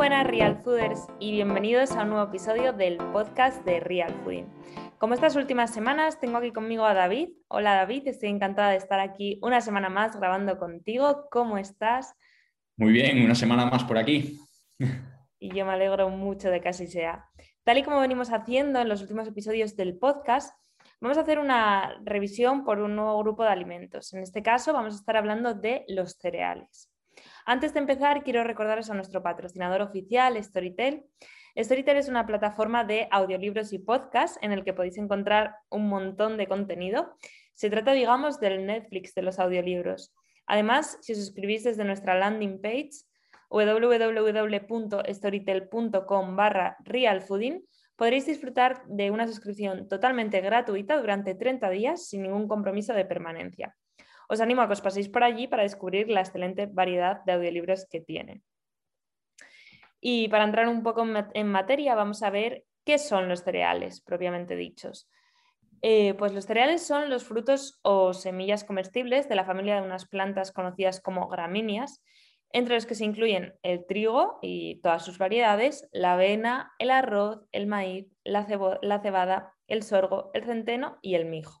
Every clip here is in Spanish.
buenas Real Fooders y bienvenidos a un nuevo episodio del podcast de Real Fooding. Como estas últimas semanas, tengo aquí conmigo a David. Hola David, estoy encantada de estar aquí una semana más grabando contigo. ¿Cómo estás? Muy bien, una semana más por aquí. Y yo me alegro mucho de que así sea. Tal y como venimos haciendo en los últimos episodios del podcast, vamos a hacer una revisión por un nuevo grupo de alimentos. En este caso vamos a estar hablando de los cereales. Antes de empezar, quiero recordaros a nuestro patrocinador oficial, Storytel. Storytel es una plataforma de audiolibros y podcasts en el que podéis encontrar un montón de contenido. Se trata, digamos, del Netflix de los audiolibros. Además, si os suscribís desde nuestra landing page www.storytel.com barra realfooding, podréis disfrutar de una suscripción totalmente gratuita durante 30 días sin ningún compromiso de permanencia. Os animo a que os paséis por allí para descubrir la excelente variedad de audiolibros que tiene. Y para entrar un poco en materia, vamos a ver qué son los cereales propiamente dichos. Eh, pues los cereales son los frutos o semillas comestibles de la familia de unas plantas conocidas como gramíneas, entre los que se incluyen el trigo y todas sus variedades, la avena, el arroz, el maíz, la, la cebada, el sorgo, el centeno y el mijo.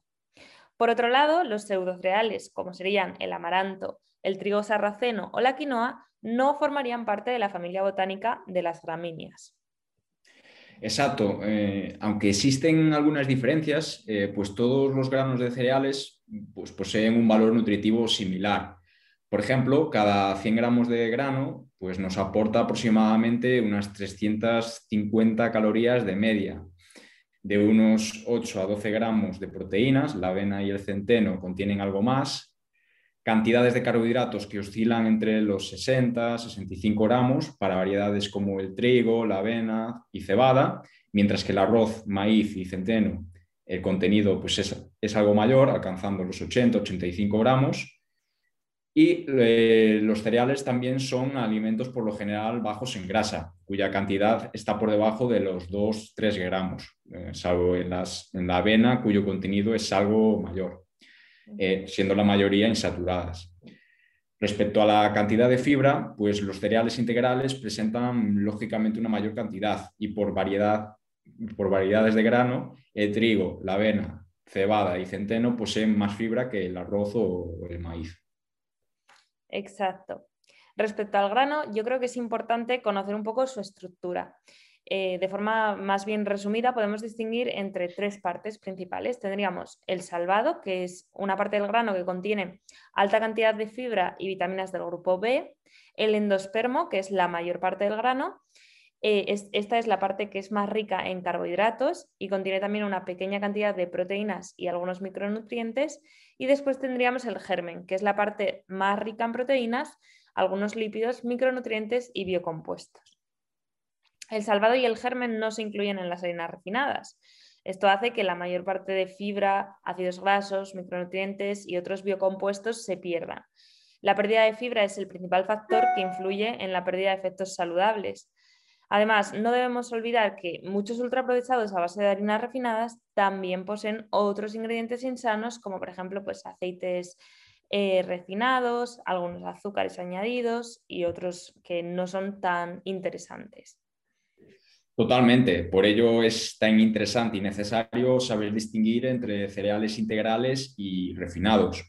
Por otro lado, los pseudocereales, como serían el amaranto, el trigo sarraceno o la quinoa, no formarían parte de la familia botánica de las gramíneas. Exacto, eh, aunque existen algunas diferencias, eh, pues todos los granos de cereales pues, poseen un valor nutritivo similar. Por ejemplo, cada 100 gramos de grano pues, nos aporta aproximadamente unas 350 calorías de media, de unos 8 a 12 gramos de proteínas, la avena y el centeno contienen algo más, cantidades de carbohidratos que oscilan entre los 60 65 gramos para variedades como el trigo, la avena y cebada, mientras que el arroz, maíz y centeno, el contenido pues es, es algo mayor, alcanzando los 80-85 gramos, y eh, los cereales también son alimentos por lo general bajos en grasa, cuya cantidad está por debajo de los 2-3 gramos, eh, salvo en, la avena, cuyo contenido es algo mayor, eh, siendo la mayoría insaturadas. Respecto a la cantidad de fibra, pues los cereales integrales presentan lógicamente una mayor cantidad y por, variedad, por variedades de grano, el trigo, la avena, cebada y centeno poseen más fibra que el arroz o el maíz. Exacto. Respecto al grano, yo creo que es importante conocer un poco su estructura. Eh, de forma más bien resumida, podemos distinguir entre tres partes principales. Tendríamos el salvado, que es una parte del grano que contiene alta cantidad de fibra y vitaminas del grupo B, el endospermo, que es la mayor parte del grano, eh, esta es la parte que es más rica en carbohidratos y contiene también una pequeña cantidad de proteínas y algunos micronutrientes. Y después tendríamos el germen, que es la parte más rica en proteínas, algunos lípidos, micronutrientes y biocompuestos. El salvado y el germen no se incluyen en las harinas refinadas. Esto hace que la mayor parte de fibra, ácidos grasos, micronutrientes y otros biocompuestos se pierdan. La pérdida de fibra es el principal factor que influye en la pérdida de efectos saludables. Además, no debemos olvidar que muchos ultraprocesados a base de harinas refinadas también poseen otros ingredientes insanos, como por ejemplo pues, aceites eh, refinados, algunos azúcares añadidos y otros que no son tan interesantes. Totalmente, por ello es tan interesante y necesario saber distinguir entre cereales integrales y refinados.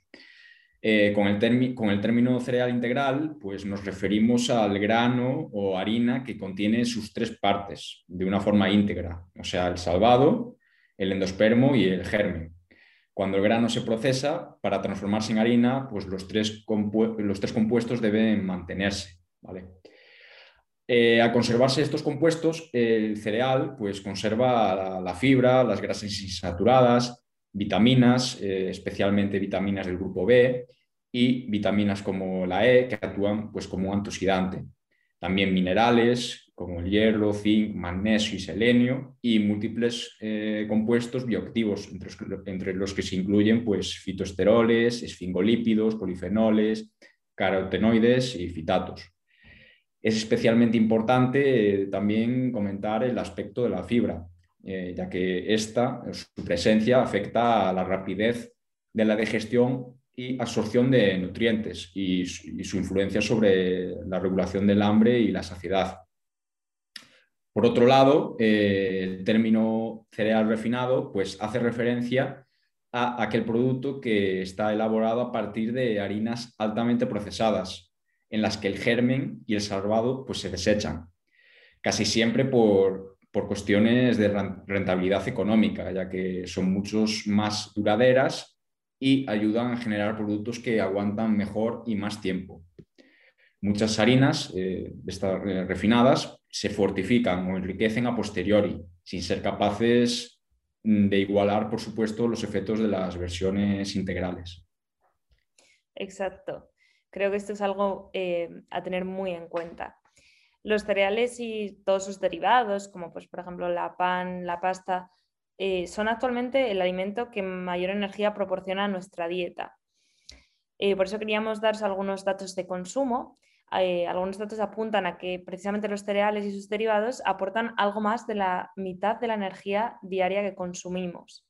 Eh, con, el con, el término cereal integral, pues nos referimos al grano o harina que contiene sus tres partes de una forma íntegra, o sea, el salvado, el endospermo y el germen. Cuando el grano se procesa, para transformarse en harina, pues los tres, los tres compuestos deben mantenerse. ¿vale? Eh, al conservarse estos compuestos, el cereal pues, conserva la, fibra, las grasas insaturadas, vitaminas, eh, especialmente vitaminas del grupo B y vitaminas como la E que actúan pues, como antioxidante. También minerales como el hierro, zinc, magnesio y selenio y múltiples eh, compuestos bioactivos, entre los, que se incluyen pues, fitoesteroles, esfingolípidos, polifenoles, carotenoides y fitatos. Es especialmente importante eh, también comentar el aspecto de la fibra, eh, ya que esta, su presencia afecta a la rapidez de la digestión y absorción de nutrientes y, su influencia sobre la regulación del hambre y la saciedad. Por otro lado, eh, el término cereal refinado pues, hace referencia a aquel producto que está elaborado a partir de harinas altamente procesadas, en las que el germen y el salvado pues, se desechan, casi siempre por, por cuestiones de rentabilidad económica, ya que son muchos más duraderas y ayudan a generar productos que aguantan mejor y más tiempo. Muchas harinas eh, eh, refinadas se fortifican o enriquecen a posteriori, sin ser capaces mm, de igualar, por supuesto, los efectos de las versiones integrales. Exacto. Creo que esto es algo eh, a tener muy en cuenta. Los cereales y todos sus derivados, como pues, por ejemplo la pan, la pasta, son actualmente el alimento que mayor energía proporciona a nuestra dieta. por eso queríamos daros algunos datos de consumo eh, algunos datos apuntan a que precisamente los cereales y sus derivados aportan algo más de la mitad de la energía diaria que consumimos.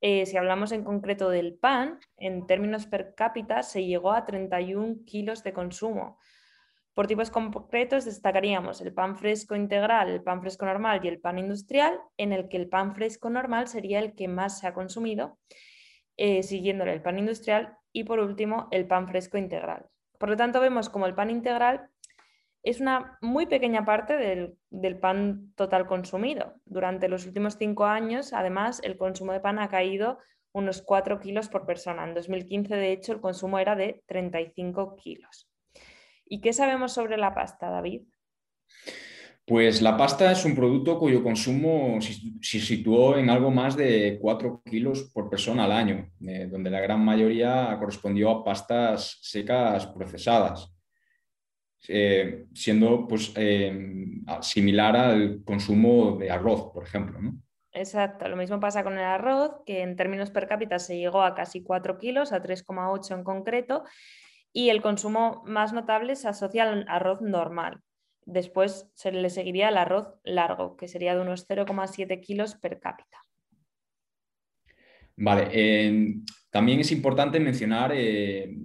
Eh, si hablamos en concreto del pan, en términos per cápita se llegó a 31 kilos de consumo. Por tipos concretos destacaríamos el pan fresco integral, el pan fresco normal y el pan industrial, en el que el pan fresco normal sería el que más se ha consumido, eh, siguiéndole el pan industrial y por último el pan fresco integral. Por lo tanto, vemos como el pan integral es una muy pequeña parte del, pan total consumido. Durante los últimos cinco años, además, el consumo de pan ha caído unos 4 kilos por persona. En 2015, de hecho, el consumo era de 35 kilos. ¿Y qué sabemos sobre la pasta, David? Pues la pasta es un producto cuyo consumo se situó en algo más de 4 kilos por persona al año, eh, donde la gran mayoría correspondió a pastas secas procesadas, eh, siendo pues, eh, similar al consumo de arroz, por ejemplo. Exacto, lo mismo pasa con el arroz, que en términos per cápita se llegó a casi 4 kilos, a 3,8 en concreto, y el consumo más notable se asocia al arroz normal, Después se le seguiría el arroz largo, que sería de unos 0,7 kilos per cápita. Vale, también es importante mencionar eh,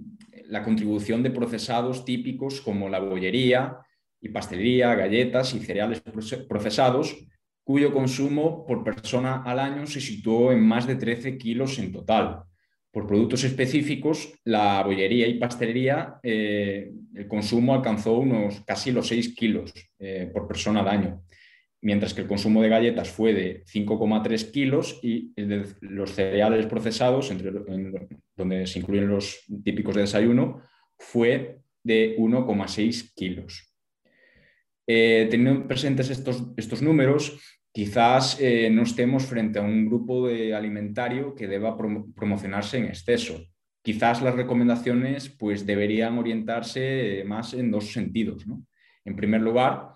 la contribución de procesados típicos como la bollería y pastelería, galletas y cereales procesados, cuyo consumo por persona al año se situó en más de 13 kilos en total. Por productos específicos, la bollería y pastelería, eh, el consumo alcanzó unos casi los 6 kilos eh, por persona al año, mientras que el consumo de galletas fue de 5,3 kilos y los cereales procesados, entre, donde se incluyen los típicos de desayuno, fue de 1,6 kilos. Eh, teniendo presentes estos, estos números, quizás eh, no estemos frente a un grupo de alimentario que deba promocionarse en exceso. Quizás las recomendaciones pues, deberían orientarse más en dos sentidos. En primer lugar,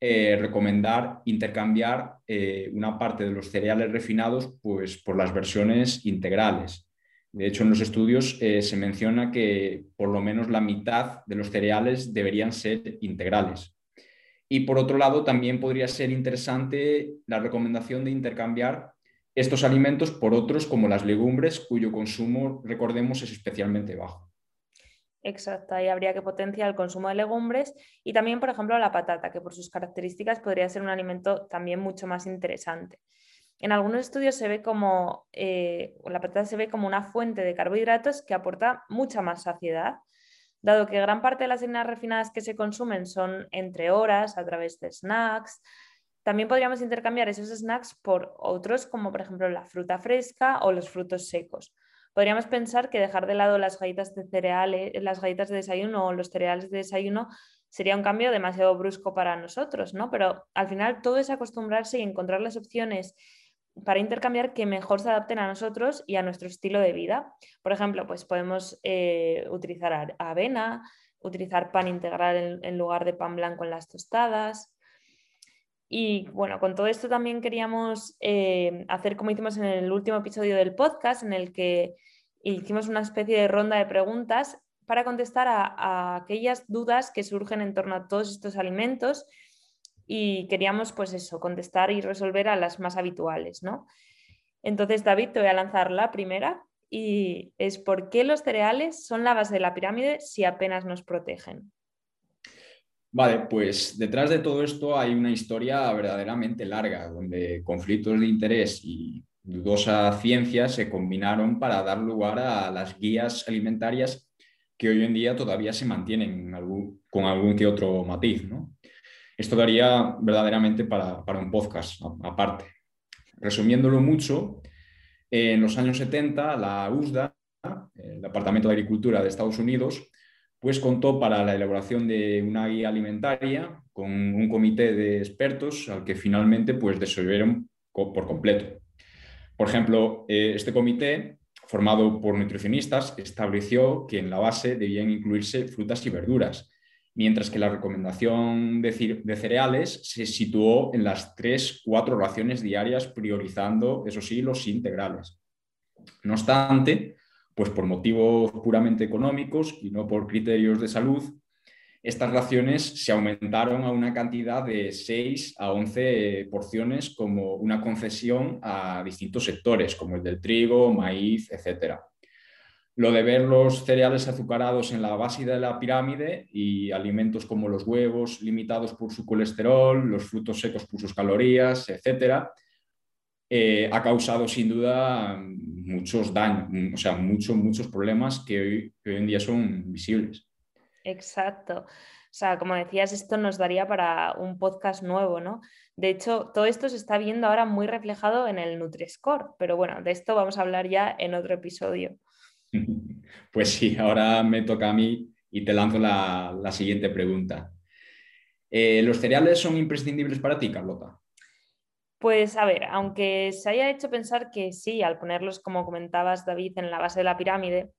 eh, recomendar intercambiar eh, una parte de los cereales refinados pues, por las versiones integrales. De hecho, en los estudios se menciona que por lo menos la mitad de los cereales deberían ser integrales. Y por otro lado, también podría ser interesante la recomendación de intercambiar estos alimentos por otros como las legumbres, cuyo consumo, recordemos, es especialmente bajo. Exacto, ahí habría que potenciar el consumo de legumbres y también, por ejemplo, la patata, que por sus características podría ser un alimento también mucho más interesante. En algunos estudios se ve como eh, la patata se ve como una fuente de carbohidratos que aporta mucha más saciedad Dado que gran parte de las harinas refinadas que se consumen son entre horas a través de snacks, también podríamos intercambiar esos snacks por otros, como por ejemplo la fruta fresca o los frutos secos. Podríamos pensar que dejar de lado las galletas de cereales, las galletas de desayuno o los cereales de desayuno sería un cambio demasiado brusco para nosotros, ¿no? Pero al final todo es acostumbrarse y encontrar las opciones para intercambiar que mejor se adapten a nosotros y a nuestro estilo de vida. Por ejemplo, pues podemos eh, utilizar avena, utilizar pan integral en, lugar de pan blanco en las tostadas. Y bueno, con todo esto también queríamos eh, hacer como hicimos en el último episodio del podcast, en el que hicimos una especie de ronda de preguntas para contestar a aquellas dudas que surgen en torno a todos estos alimentos y queríamos pues eso, contestar y resolver a las más habituales, ¿no? Entonces, David, te voy a lanzar la primera y es ¿por qué los cereales son la base de la pirámide si apenas nos protegen? Vale, pues detrás de todo esto hay una historia verdaderamente larga, donde conflictos de interés y dudosa ciencia se combinaron para dar lugar a las guías alimentarias que hoy en día todavía se mantienen con algún que otro matiz. Esto daría verdaderamente para, un podcast aparte. Resumiéndolo mucho, en los años 70 la USDA, el Departamento de Agricultura de Estados Unidos, pues contó para la elaboración de una guía alimentaria con un comité de expertos al que finalmente pues por completo. Por ejemplo, eh, este comité, formado por nutricionistas, estableció que en la base debían incluirse frutas y verduras, mientras que la recomendación de, cereales se situó en las tres, cuatro raciones diarias, priorizando, eso sí, los integrales. No obstante, pues por motivos puramente económicos y no por criterios de salud, estas raciones se aumentaron a una cantidad de 6 a 11 porciones como una concesión a distintos sectores, como el del trigo, maíz, etc. Lo de ver los cereales azucarados en la base de la pirámide y alimentos como los huevos limitados por su colesterol, los frutos secos por sus calorías, etc., eh, ha causado sin duda muchos daños, o sea, muchos, muchos problemas que hoy, en día son visibles. Exacto. O sea, como decías, esto nos daría para un podcast nuevo, ¿no? De hecho, todo esto se está viendo ahora muy reflejado en el Nutri-Score, pero bueno, de esto vamos a hablar ya en otro episodio. Pues sí, ahora me toca a mí y te lanzo la, siguiente pregunta. Eh, ¿Los cereales son imprescindibles para ti, Carlota? Pues a ver, aunque se haya hecho pensar que sí, al ponerlos, como comentabas David, en la base de la pirámide,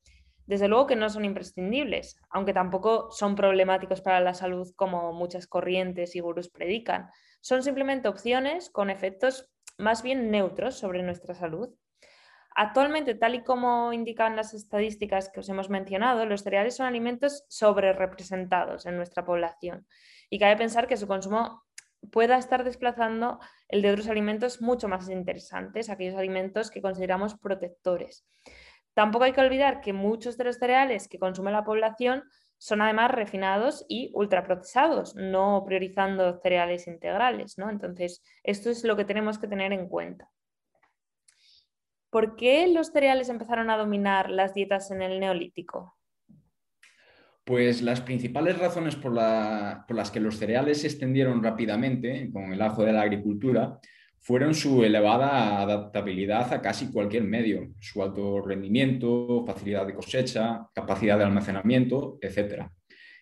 desde luego que no son imprescindibles, aunque tampoco son problemáticos para la salud como muchas corrientes y gurús predican. Son simplemente opciones con efectos más bien neutros sobre nuestra salud. Actualmente, tal y como indican las estadísticas que os hemos mencionado, los cereales son alimentos sobre representados en nuestra población y cabe pensar que su consumo pueda estar desplazando el de otros alimentos mucho más interesantes, aquellos alimentos que consideramos protectores. Tampoco hay que olvidar que muchos de los cereales que consume la población son además refinados y ultraprocesados, no priorizando cereales integrales. ¿no? Entonces, esto es lo que tenemos que tener en cuenta. ¿Por qué los cereales empezaron a dominar las dietas en el neolítico? Pues las principales razones por, las que los cereales se extendieron rápidamente con el auge de la agricultura fueron su elevada adaptabilidad a casi cualquier medio, su alto rendimiento, facilidad de cosecha, capacidad de almacenamiento, etc.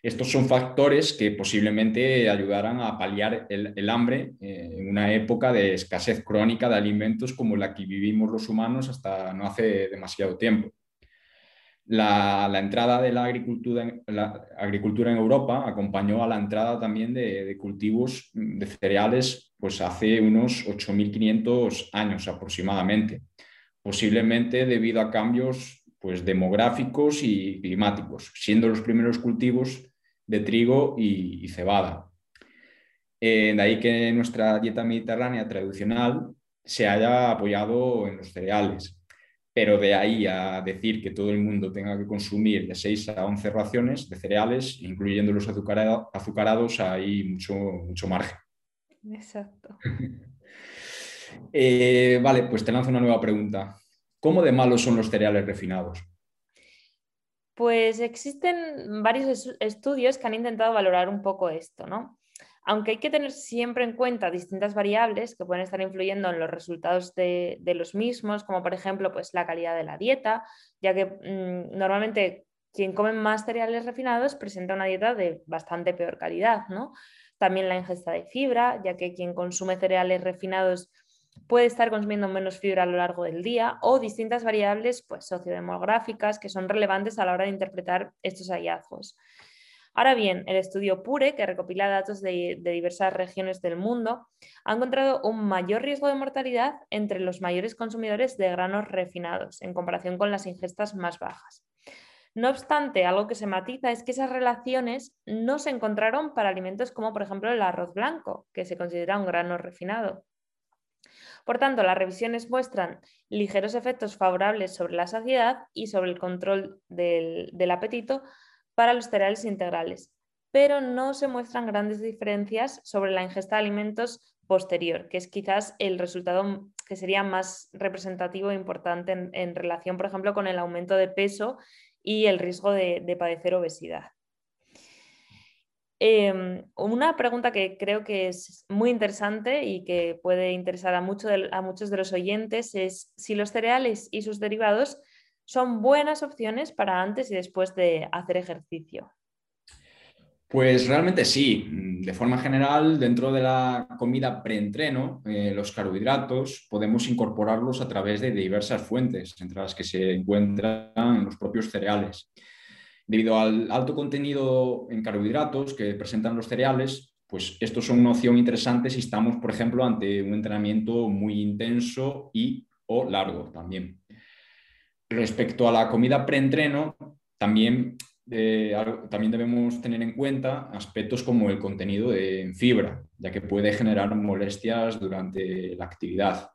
Estos son factores que posiblemente ayudaran a paliar el, hambre eh, en una época de escasez crónica de alimentos como la que vivimos los humanos hasta no hace demasiado tiempo. La, entrada de la agricultura, en, Europa acompañó a la entrada también de, cultivos de cereales pues hace unos 8.500 años aproximadamente, posiblemente debido a cambios pues, demográficos y climáticos, siendo los primeros cultivos de trigo y, cebada. Eh, de ahí que nuestra dieta mediterránea tradicional se haya apoyado en los cereales pero de ahí a decir que todo el mundo tenga que consumir de 6 a 11 raciones de cereales, incluyendo los azucarados, hay mucho, mucho margen. Exacto. Eh, vale, pues te lanzo una nueva pregunta. ¿Cómo de malos son los cereales refinados? Pues existen varios estudios que han intentado valorar un poco esto, ¿no? aunque hay que tener siempre en cuenta distintas variables que pueden estar influyendo en los resultados de, los mismos, como por ejemplo pues, la calidad de la dieta, ya que mm, normalmente quien come más cereales refinados presenta una dieta de bastante peor calidad. ¿no? También la ingesta de fibra, ya que quien consume cereales refinados puede estar consumiendo menos fibra a lo largo del día o distintas variables pues, sociodemográficas que son relevantes a la hora de interpretar estos hallazgos. Ahora bien, el estudio PURE, que recopila datos de, diversas regiones del mundo, ha encontrado un mayor riesgo de mortalidad entre los mayores consumidores de granos refinados en comparación con las ingestas más bajas. No obstante, algo que se matiza es que esas relaciones no se encontraron para alimentos como por ejemplo el arroz blanco, que se considera un grano refinado. Por tanto, las revisiones muestran ligeros efectos favorables sobre la saciedad y sobre el control del apetito, para los cereales integrales, pero no se muestran grandes diferencias sobre la ingesta de alimentos posterior, que es quizás el resultado que sería más representativo e importante en, relación, por ejemplo, con el aumento de peso y el riesgo de, padecer obesidad. Em, una pregunta que creo que es muy interesante y que puede interesar a, muchos de los oyentes es si los cereales y sus derivados son buenas opciones para antes y después de hacer ejercicio. Pues realmente sí. De forma general, dentro de la comida preentreno, eh, los carbohidratos podemos incorporarlos a través de diversas fuentes, entre las que se encuentran los propios cereales. Debido al alto contenido en carbohidratos que presentan los cereales, pues estos son una opción interesante si estamos, por ejemplo, ante un entrenamiento muy intenso y o largo también. Respecto a la comida preentreno, también también debemos tener en cuenta aspectos como el contenido de fibra, ya que puede generar molestias durante la actividad.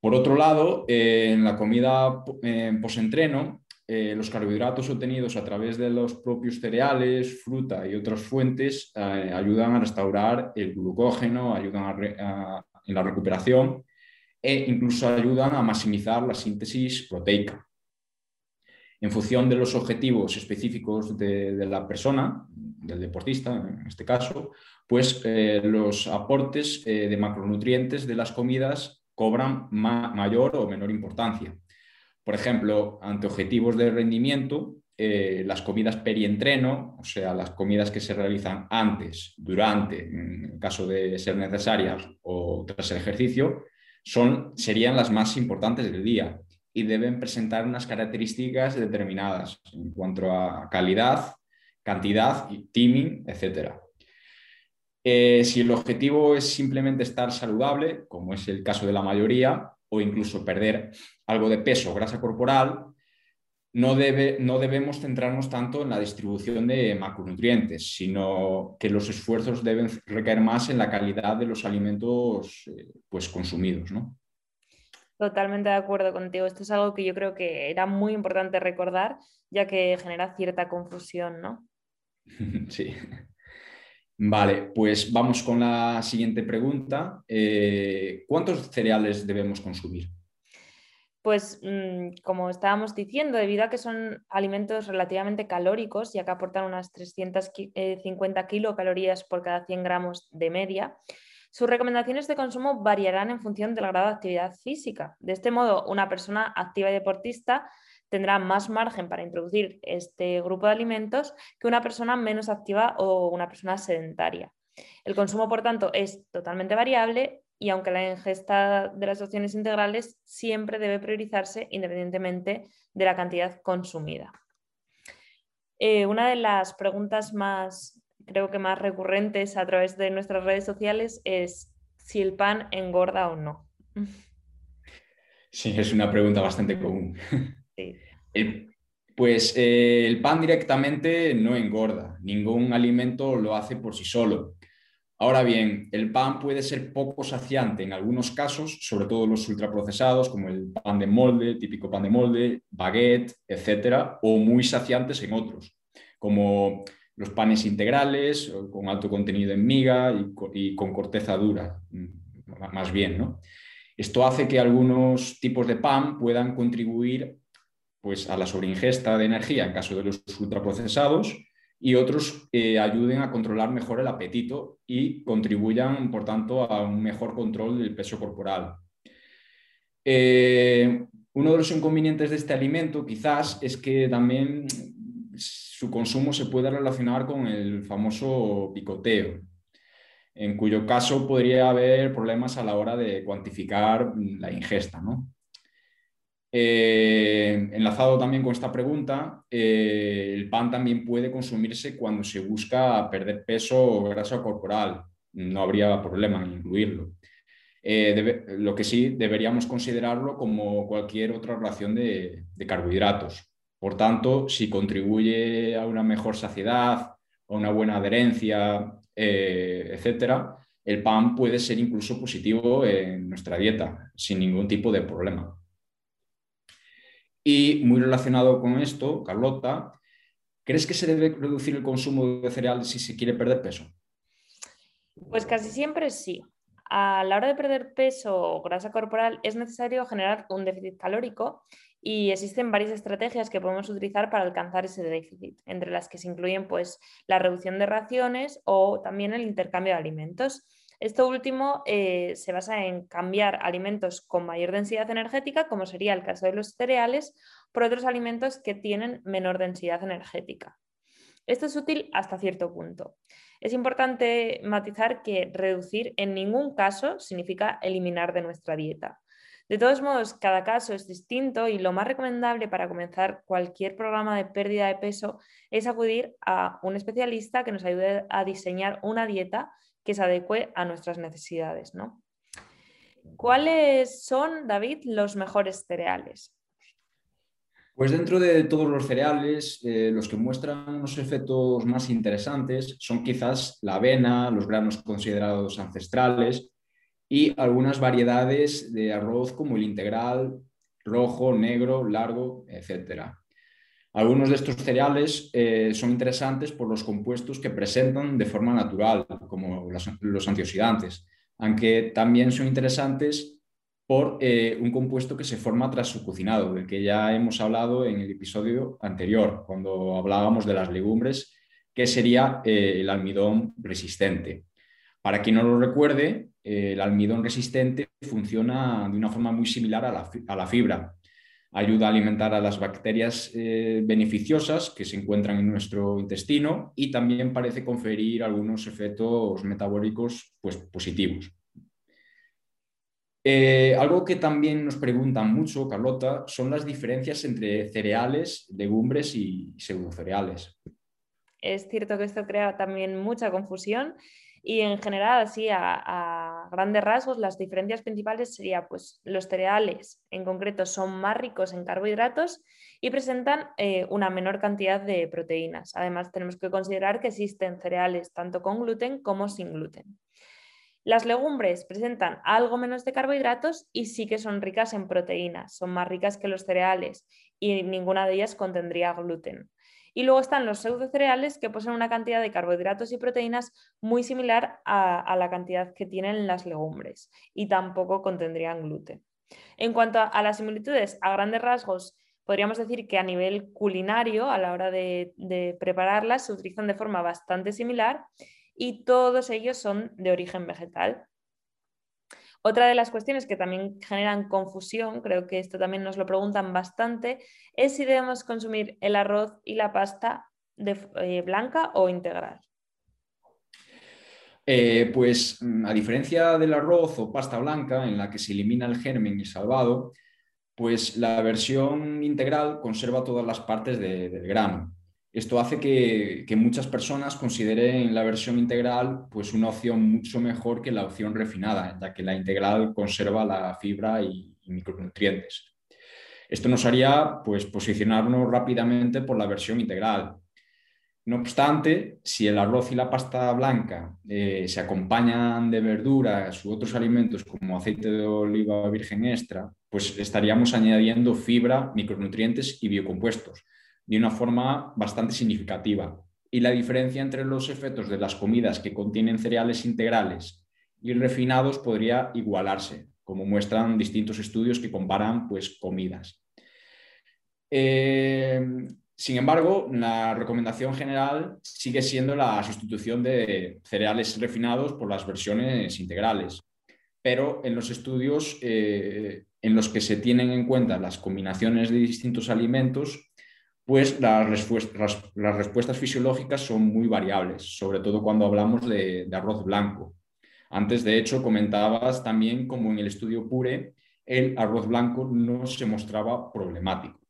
Por otro lado, en la comida en posentreno, eh, los carbohidratos obtenidos a través de los propios cereales, fruta y otras fuentes eh, ayudan a restaurar el glucógeno, ayudan en la recuperación e incluso ayudan a maximizar la síntesis proteica en función de los objetivos específicos de, la persona, del deportista en este caso, pues eh, los aportes de macronutrientes de las comidas cobran mayor o menor importancia. Por ejemplo, ante objetivos de rendimiento, eh, las comidas perientreno, o sea, las comidas que se realizan antes, durante, en caso de ser necesarias o tras el ejercicio, son, serían las más importantes del día y deben presentar unas características determinadas en cuanto a calidad, cantidad, timing, etc. Eh, si el objetivo es simplemente estar saludable, como es el caso de la mayoría, o incluso perder algo de peso o grasa corporal, no, debe, no, debemos centrarnos tanto en la distribución de macronutrientes, sino que los esfuerzos deben recaer más en la calidad de los alimentos eh, pues, consumidos. ¿no? Totalmente de acuerdo contigo. Esto es algo que yo creo que era muy importante recordar, ya que genera cierta confusión, ¿no? Sí. Vale, pues vamos con la siguiente pregunta. Eh, ¿Cuántos cereales debemos consumir? Pues mm, como estábamos diciendo, debido a que son alimentos relativamente calóricos, ya que aportan unas 350 eh, kilocalorías por cada 100 gramos de media, sus recomendaciones de consumo variarán en función del grado de actividad física. De este modo, una persona activa y deportista tendrá más margen para introducir este grupo de alimentos que una persona menos activa o una persona sedentaria. El consumo, por tanto, es totalmente variable y aunque la ingesta de las opciones integrales siempre debe priorizarse independientemente de la cantidad consumida. Eh, una de las preguntas más creo que más recurrentes a través de nuestras redes sociales es si el pan engorda o no. Sí, es una pregunta bastante común. pues eh, el pan directamente no engorda, ningún alimento lo hace por sí solo. Ahora bien, el pan puede ser poco saciante en algunos casos, sobre todo los ultraprocesados, como el pan de molde, típico pan de molde, baguette, etcétera, o muy saciantes en otros, como los panes integrales con alto contenido en miga y, con corteza dura, mm, más bien. ¿no? Esto hace que algunos tipos de pan puedan contribuir pues, a la sobreingesta de energía en caso de los ultraprocesados y otros eh, ayuden a controlar mejor el apetito y contribuyan, por tanto, a un mejor control del peso corporal. Eh, uno de los inconvenientes de este alimento quizás es que también su consumo se puede relacionar con el famoso picoteo, en cuyo caso podría haber problemas a la hora de cuantificar la ingesta. Eh, enlazado también con esta pregunta, eh, el pan también puede consumirse cuando se busca perder peso o grasa corporal. No habría problema en incluirlo. Eh, lo que sí deberíamos considerarlo como cualquier otra relación de carbohidratos. Por tanto, si contribuye a una mejor saciedad, a una buena adherencia, etcétera, el pan puede ser incluso positivo en nuestra dieta, sin ningún tipo de problema. Y muy relacionado con esto, Carlota, ¿Crees que se debe reducir el consumo de cereales si se quiere perder peso? Pues casi siempre sí. A la hora de perder peso o grasa corporal es necesario generar un déficit calórico y existen varias estrategias que podemos utilizar para alcanzar ese déficit, entre las que se incluyen pues, la reducción de raciones o también el intercambio de alimentos. Esto último eh, se basa en cambiar alimentos con mayor densidad energética, como sería el caso de los cereales, por otros alimentos que tienen menor densidad energética. Esto es útil hasta cierto punto. Es importante matizar que reducir en ningún caso significa eliminar de nuestra dieta. De todos modos, cada caso es distinto y lo más recomendable para comenzar cualquier programa de pérdida de peso es acudir a un especialista que nos ayude a diseñar una dieta que se adecue a nuestras necesidades. ¿no? ¿Cuáles son, David, los mejores cereales? Pues dentro de todos los cereales, eh, los que muestran unos efectos más interesantes son quizás la avena, los granos considerados ancestrales y algunas variedades de arroz como el integral, rojo, negro, largo, etc. Algunos de estos cereales eh, son interesantes por los compuestos que presentan de forma natural, como los, antioxidantes, aunque también son interesantes por eh, un compuesto que se forma tras su cocinado, del que ya hemos hablado en el episodio anterior, cuando hablábamos de las legumbres, que sería eh, el almidón resistente. Para quien no lo recuerde, el almidón resistente funciona de una forma muy similar a la fibra ayuda a alimentar a las bacterias eh, beneficiosas que se encuentran en nuestro intestino y también parece conferir algunos efectos metabólicos pues, positivos. Eh, algo que también nos preguntan mucho, Carlota, son las diferencias entre cereales, legumbres y pseudocereales. Es cierto que esto crea también mucha confusión y en general, así a, grandes rasgos, las diferencias principales serían pues los cereales en concreto son más ricos en carbohidratos y presentan eh, una menor cantidad de proteínas. Además, tenemos que considerar que existen cereales tanto con gluten como sin gluten. Las legumbres presentan algo menos de carbohidratos y sí que son ricas en proteínas, son más ricas que los cereales y ninguna de ellas contendría gluten. Y luego están los pseudocereales que poseen una cantidad de carbohidratos y proteínas muy similar a, la cantidad que tienen las legumbres y tampoco contendrían gluten. En cuanto a, las similitudes, a grandes rasgos, podríamos decir que a nivel culinario, a la hora de, de prepararlas, se utilizan de forma bastante similar y todos ellos son de origen vegetal. Otra de las cuestiones que también generan confusión, creo que esto también nos lo preguntan bastante, es si debemos consumir el arroz y la pasta de, eh, blanca o integral. Eh, pues mm, a diferencia del arroz o pasta blanca en la que se elimina el germen y salvado, pues la versión integral conserva todas las partes del grano. Esto hace que, muchas personas consideren la versión integral pues una opción mucho mejor que la opción refinada, ya que la integral conserva la fibra y, micronutrientes. Esto nos haría pues, posicionarnos rápidamente por la versión integral. No obstante, si el arroz y la pasta blanca eh, se acompañan de verduras u otros alimentos como aceite de oliva virgen extra, pues estaríamos añadiendo fibra, micronutrientes y biocompuestos de una forma bastante significativa. Y la diferencia entre los efectos de las comidas que contienen cereales integrales y refinados podría igualarse, como muestran distintos estudios que comparan pues, comidas. Eh, sin embargo, la recomendación general sigue siendo la sustitución de cereales refinados por las versiones integrales. Pero en los estudios eh, en los que se tienen en cuenta las combinaciones de distintos alimentos, pues las, respuestas, fisiológicas son muy variables, sobre todo cuando hablamos de, arroz blanco. Antes, de hecho, comentabas también como en el estudio Pure, el arroz blanco no se mostraba problemático.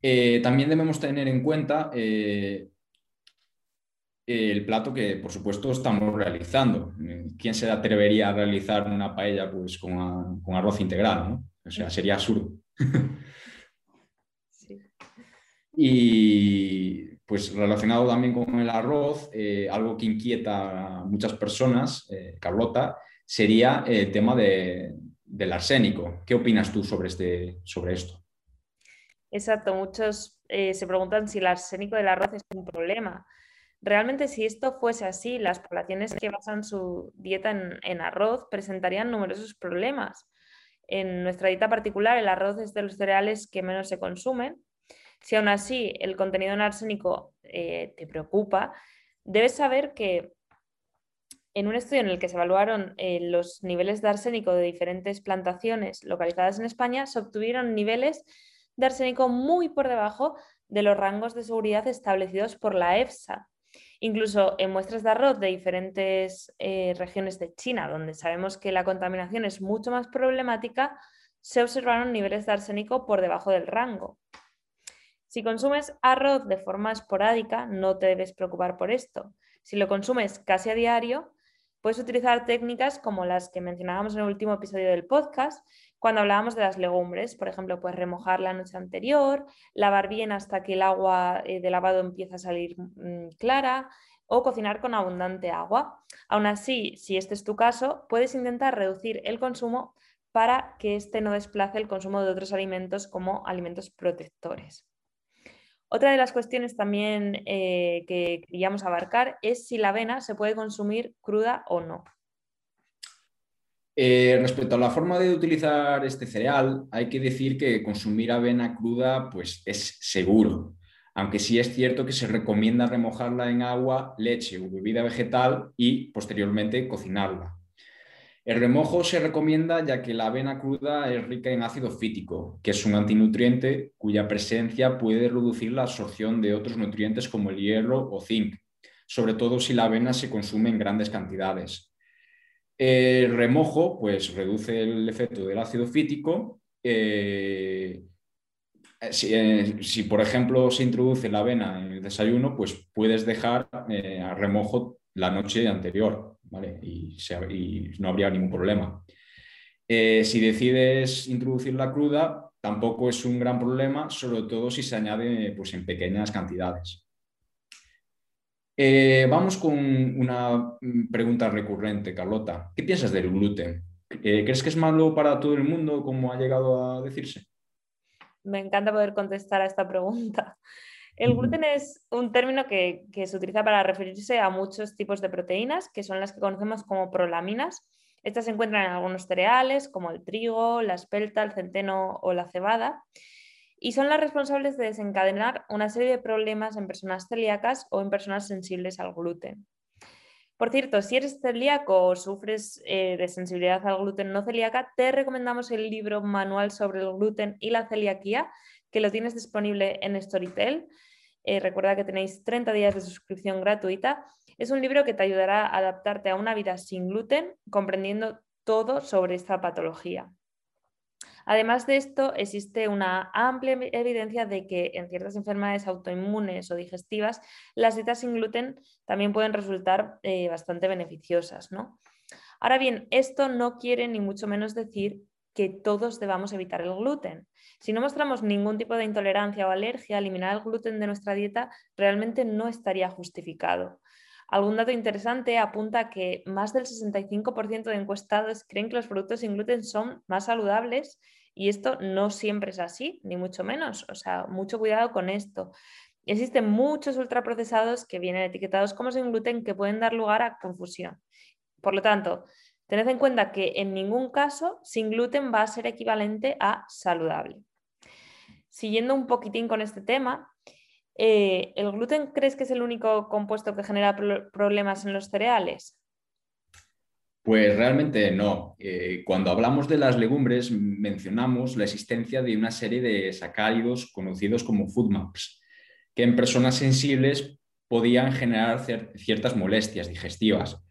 Eh, también debemos tener en cuenta eh, el plato que, por supuesto, estamos realizando. ¿Quién se atrevería a realizar una paella pues, con, arroz integral? O sea, sería absurdo. Y pues relacionado también con el arroz, eh, algo que inquieta a muchas personas, eh, Carlota, sería el tema del arsénico. ¿Qué opinas tú sobre, este, sobre esto? Exacto, muchos eh, se preguntan si el arsénico del arroz es un problema. Realmente, si esto fuese así, las poblaciones que basan su dieta en, arroz presentarían numerosos problemas. En nuestra dieta particular, el arroz es de los cereales que menos se consumen. Si aún así el contenido en arsénico eh, te preocupa, debes saber que en un estudio en el que se evaluaron eh, los niveles de arsénico de diferentes plantaciones localizadas en España, se obtuvieron niveles de arsénico muy por debajo de los rangos de seguridad establecidos por la EFSA. Incluso en muestras de arroz de diferentes eh, regiones de China, donde sabemos que la contaminación es mucho más problemática, se observaron niveles de arsénico por debajo del rango. Si consumes arroz de forma esporádica, no te debes preocupar por esto. Si lo consumes casi a diario, puedes utilizar técnicas como las que mencionábamos en el último episodio del podcast, cuando hablábamos de las legumbres, por ejemplo, pues remojar la noche anterior, lavar bien hasta que el agua eh, de lavado empiece a salir mm, clara o cocinar con abundante agua. Aún así, si este es tu caso, puedes intentar reducir el consumo para que este no desplace el consumo de otros alimentos como alimentos protectores. Otra de las cuestiones también eh, que queríamos abarcar es si la avena se puede consumir cruda o no. Eh, respecto a la forma de utilizar este cereal, hay que decir que consumir avena cruda pues, es seguro, aunque sí es cierto que se recomienda remojarla en agua, leche o bebida vegetal y posteriormente cocinarla. El remojo se recomienda ya que la avena cruda es rica en ácido fítico, que es un antinutriente cuya presencia puede reducir la absorción de otros nutrientes como el hierro o zinc, sobre todo si la avena se consume en grandes cantidades. El remojo pues, reduce el efecto del ácido fítico. Eh, eh, si, por ejemplo, se introduce la avena en el desayuno, pues puedes dejar eh, a remojo la noche anterior y, no habría ningún problema. si decides introducirla cruda, tampoco es un gran problema, sobre todo si se añade pues, en pequeñas cantidades. Eh, vamos con una pregunta recurrente, Carlota. ¿Qué piensas del gluten? Eh, ¿Crees que es malo para todo el mundo, como ha llegado a decirse? Me encanta poder contestar a esta pregunta. El gluten es un término que, que, se utiliza para referirse a muchos tipos de proteínas, que son las que conocemos como prolaminas. Estas se encuentran en algunos cereales, como el trigo, la espelta, el centeno o la cebada y son las responsables de desencadenar una serie de problemas en personas celíacas o en personas sensibles al gluten. Por cierto, si eres celíaco o sufres eh, de sensibilidad al gluten no celíaca, te recomendamos el libro Manual sobre el gluten y la celiaquía, que lo tienes disponible en Storytel. Eh, recuerda que tenéis 30 días de suscripción gratuita. Es un libro que te ayudará a adaptarte a una vida sin gluten, comprendiendo todo sobre esta patología. Además de esto, existe una amplia evidencia de que en ciertas enfermedades autoinmunes o digestivas, las dietas sin gluten también pueden resultar eh, bastante beneficiosas. ¿no? Ahora bien, esto no quiere ni mucho menos decir que todos debamos evitar el gluten. Si no mostramos ningún tipo de intolerancia o alergia, eliminar el gluten de nuestra dieta realmente no estaría justificado. Algún dato interesante apunta que más del 65% de encuestados creen que los productos sin gluten son más saludables y esto no siempre es así, ni mucho menos. O sea, mucho cuidado con esto. Existen muchos ultraprocesados que vienen etiquetados como sin gluten que pueden dar lugar a confusión. Por lo tanto, tened en cuenta que en ningún caso sin gluten va a ser equivalente a saludable. Siguiendo un poquitín con este tema, eh, ¿el gluten crees que es el único compuesto que genera problemas en los cereales? Pues realmente no. Eh, cuando hablamos de las legumbres mencionamos la existencia de una serie de sacáridos conocidos como food maps, que en personas sensibles podían generar ciertas molestias digestivas.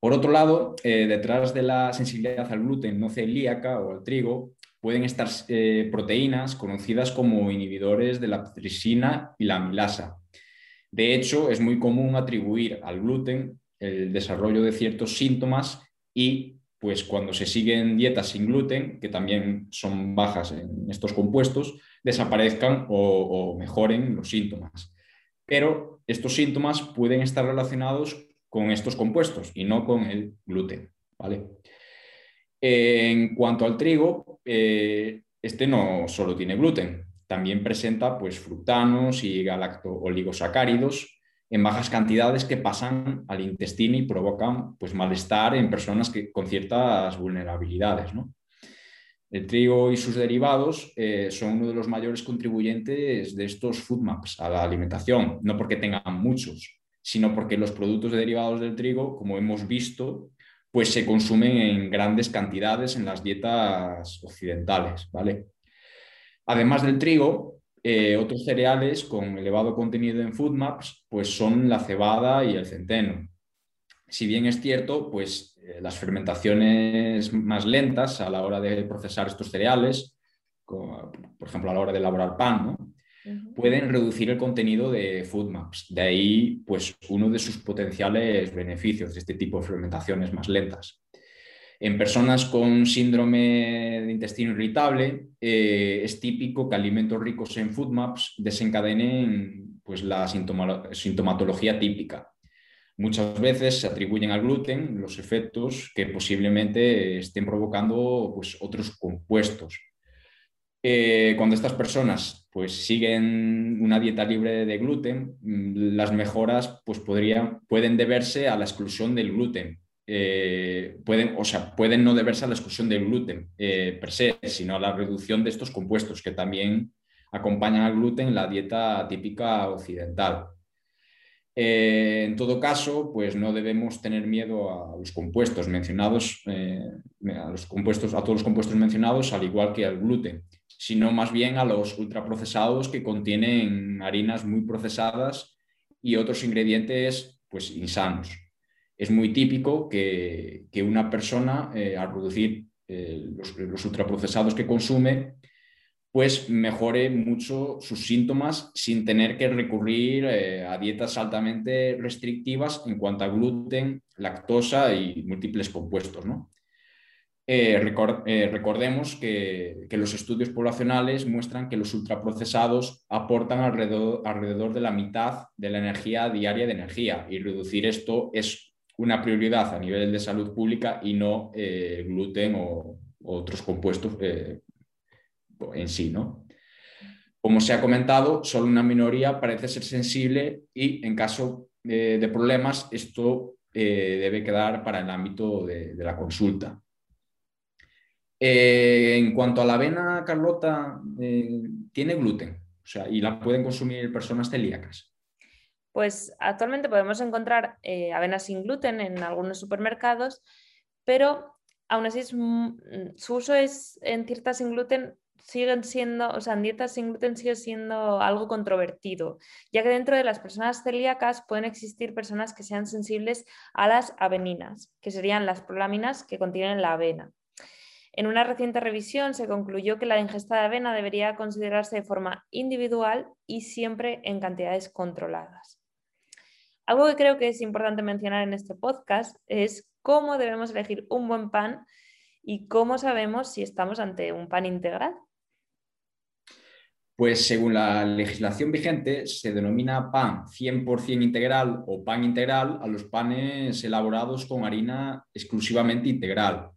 Por otro lado, eh, detrás de la sensibilidad al gluten no celíaca o al trigo, pueden estar eh, proteínas conocidas como inhibidores de la ptricina y la amilasa. De hecho, es muy común atribuir al gluten el desarrollo de ciertos síntomas y pues cuando se siguen dietas sin gluten, que también son bajas en estos compuestos, desaparezcan o, mejoren los síntomas. Pero estos síntomas pueden estar relacionados con estos compuestos y no con el gluten. ¿vale? En cuanto al trigo, eh, este no solo tiene gluten. también presenta pues, fructanos y galacto-oligosacáridos en bajas cantidades que pasan al intestino y provocan pues, malestar en personas que, con ciertas vulnerabilidades. El trigo y sus derivados eh, son uno de los mayores contribuyentes de estos food maps a la alimentación, no porque tengan muchos, sino porque los productos derivados del trigo, como hemos visto, pues se consumen en grandes cantidades en las dietas occidentales, ¿vale? Además del trigo, eh, otros cereales con elevado contenido en food maps, pues son la cebada y el centeno. Si bien es cierto, pues eh, las fermentaciones más lentas a la hora de procesar estos cereales, por ejemplo a la hora de elaborar pan, ¿no? Pueden reducir el contenido de food maps. De ahí, pues, uno de sus potenciales beneficios de este tipo de fermentaciones más lentas. En personas con síndrome de intestino irritable, eh, es típico que alimentos ricos en food maps desencadenen pues, la sintomatología típica. Muchas veces se atribuyen al gluten los efectos que posiblemente estén provocando pues, otros compuestos. Eh, cuando estas personas pues, siguen una dieta libre de gluten, mm, las mejoras pues, podrían, pueden deberse a la exclusión del gluten. Eh, pueden, o sea, pueden no deberse a la exclusión del gluten eh, per se, sino a la reducción de estos compuestos que también acompañan al gluten en la dieta típica occidental. en todo caso, pues no debemos tener miedo a los compuestos mencionados, a, los compuestos, a todos los compuestos mencionados, al igual que al gluten sino más bien a los ultraprocesados que contienen harinas muy procesadas y otros ingredientes pues insanos. Es muy típico que, una persona eh, al reducir eh, los, ultraprocesados que consume pues mejore mucho sus síntomas sin tener que recurrir eh, a dietas altamente restrictivas en cuanto a gluten, lactosa y múltiples compuestos. ¿no? Eh, eh, recordemos que, los estudios poblacionales muestran que los ultraprocesados aportan alrededor, de la mitad de la energía diaria de energía y reducir esto es una prioridad a nivel de salud pública y no eh, gluten o, otros compuestos en sí. ¿no? Como se ha comentado, solo una minoría parece ser sensible y en caso de problemas esto debe quedar para el ámbito de la consulta. Eh, en cuanto a la avena, Carlota, eh, tiene gluten, o sea, y la pueden consumir personas celíacas. Pues actualmente podemos encontrar eh, avena sin gluten en algunos supermercados, pero aún así su uso es en ciertas sin gluten siguen siendo, o sea, en dietas sin gluten sigue siendo algo controvertido, ya que dentro de las personas celíacas pueden existir personas que sean sensibles a las aveninas, que serían las prolaminas que contienen la avena. En una reciente revisión se concluyó que la ingesta de avena debería considerarse de forma individual y siempre en cantidades controladas. Algo que creo que es importante mencionar en este podcast es cómo debemos elegir un buen pan y cómo sabemos si estamos ante un pan integral. Pues según la legislación vigente, se denomina pan 100% integral o pan integral a los panes elaborados con harina exclusivamente integral.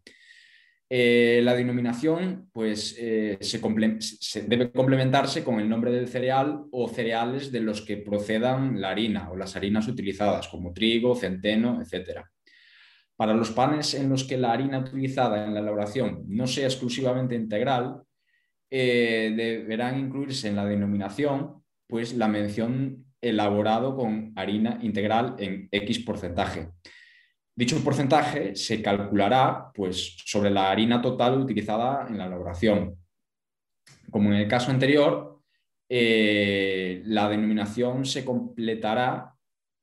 Eh, la denominación pues, eh, se, debe complementarse con el nombre del cereal o cereales de los que procedan la harina o las harinas utilizadas, como trigo, centeno, etc. Para los panes en los que la harina utilizada en la elaboración no sea exclusivamente integral, eh, deberán incluirse en la denominación pues, la mención elaborado con harina integral en X porcentaje. Dicho porcentaje se calculará pues, sobre la harina total utilizada en la elaboración. Como en el caso anterior, eh, la denominación se completará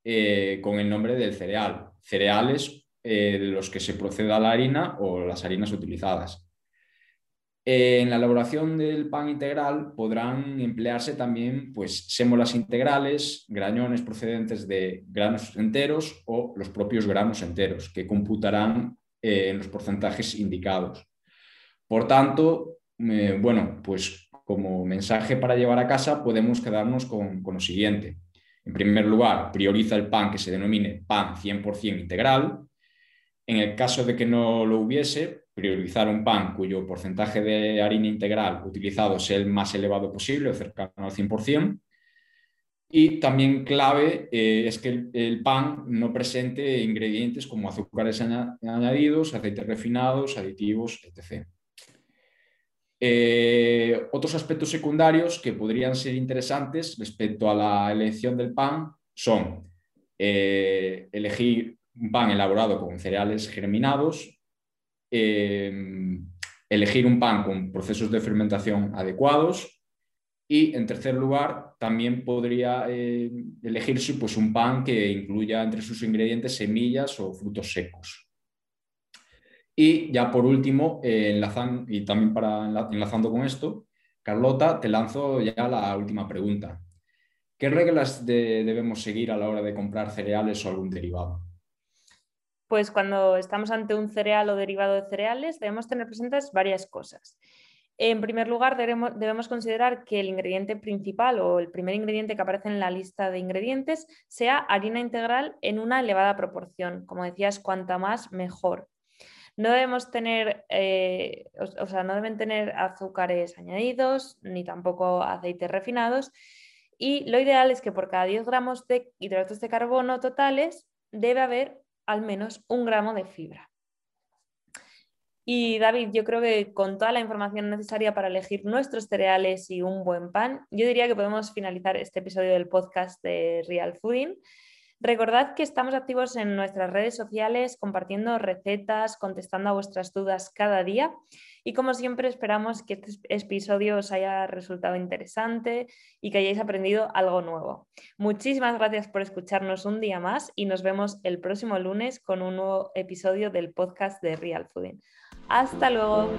eh, con el nombre del cereal, cereales eh, de los que se proceda la harina o las harinas utilizadas. Eh, en la elaboración del pan integral podrán emplearse también pues, sémolas integrales, grañones procedentes de granos enteros o los propios granos enteros, que computarán eh, en los porcentajes indicados. Por tanto, bueno, pues como mensaje para llevar a casa podemos quedarnos con, con lo siguiente. En primer lugar, prioriza el pan que se denomine pan 100% integral. En el caso de que no lo hubiese, priorizar un pan cuyo porcentaje de harina integral utilizado sea el más elevado posible, cercano al 100%. Y también clave eh, es que el, pan no presente ingredientes como azúcares añadidos, aceites refinados, aditivos, etc. Eh, otros aspectos secundarios que podrían ser interesantes respecto a la elección del pan son eh, elegir un pan elaborado con cereales germinados, elegir un pan con procesos de fermentación adecuados, y en tercer lugar, también podría eh, elegirse pues, un pan que incluya entre sus ingredientes semillas o frutos secos. Y ya por último, eh, y también para enlazando con esto, Carlota, te lanzo ya la última pregunta. ¿Qué reglas debemos seguir a la hora de comprar cereales o algún derivado? Pues cuando estamos ante un cereal o derivado de cereales, debemos tener presentes varias cosas. En primer lugar, debemos, considerar que el ingrediente principal o el primer ingrediente que aparece en la lista de ingredientes sea harina integral en una elevada proporción. Como decías, cuanta más, mejor. No debemos tener, eh, o, sea, no deben tener azúcares añadidos ni tampoco aceites refinados. Y lo ideal es que por cada 10 gramos de hidratos de carbono totales debe haber al menos un gramo de fibra. Y David, yo creo que con toda la información necesaria para elegir nuestros cereales y un buen pan, yo diría que podemos finalizar este episodio del podcast de Real Fooding. Recordad que estamos activos en nuestras redes sociales compartiendo recetas, contestando a vuestras dudas cada día y como siempre esperamos que este episodio os haya resultado interesante y que hayáis aprendido algo nuevo. Muchísimas gracias por escucharnos un día más y nos vemos el próximo lunes con un nuevo episodio del podcast de Real Fooding. Hasta luego.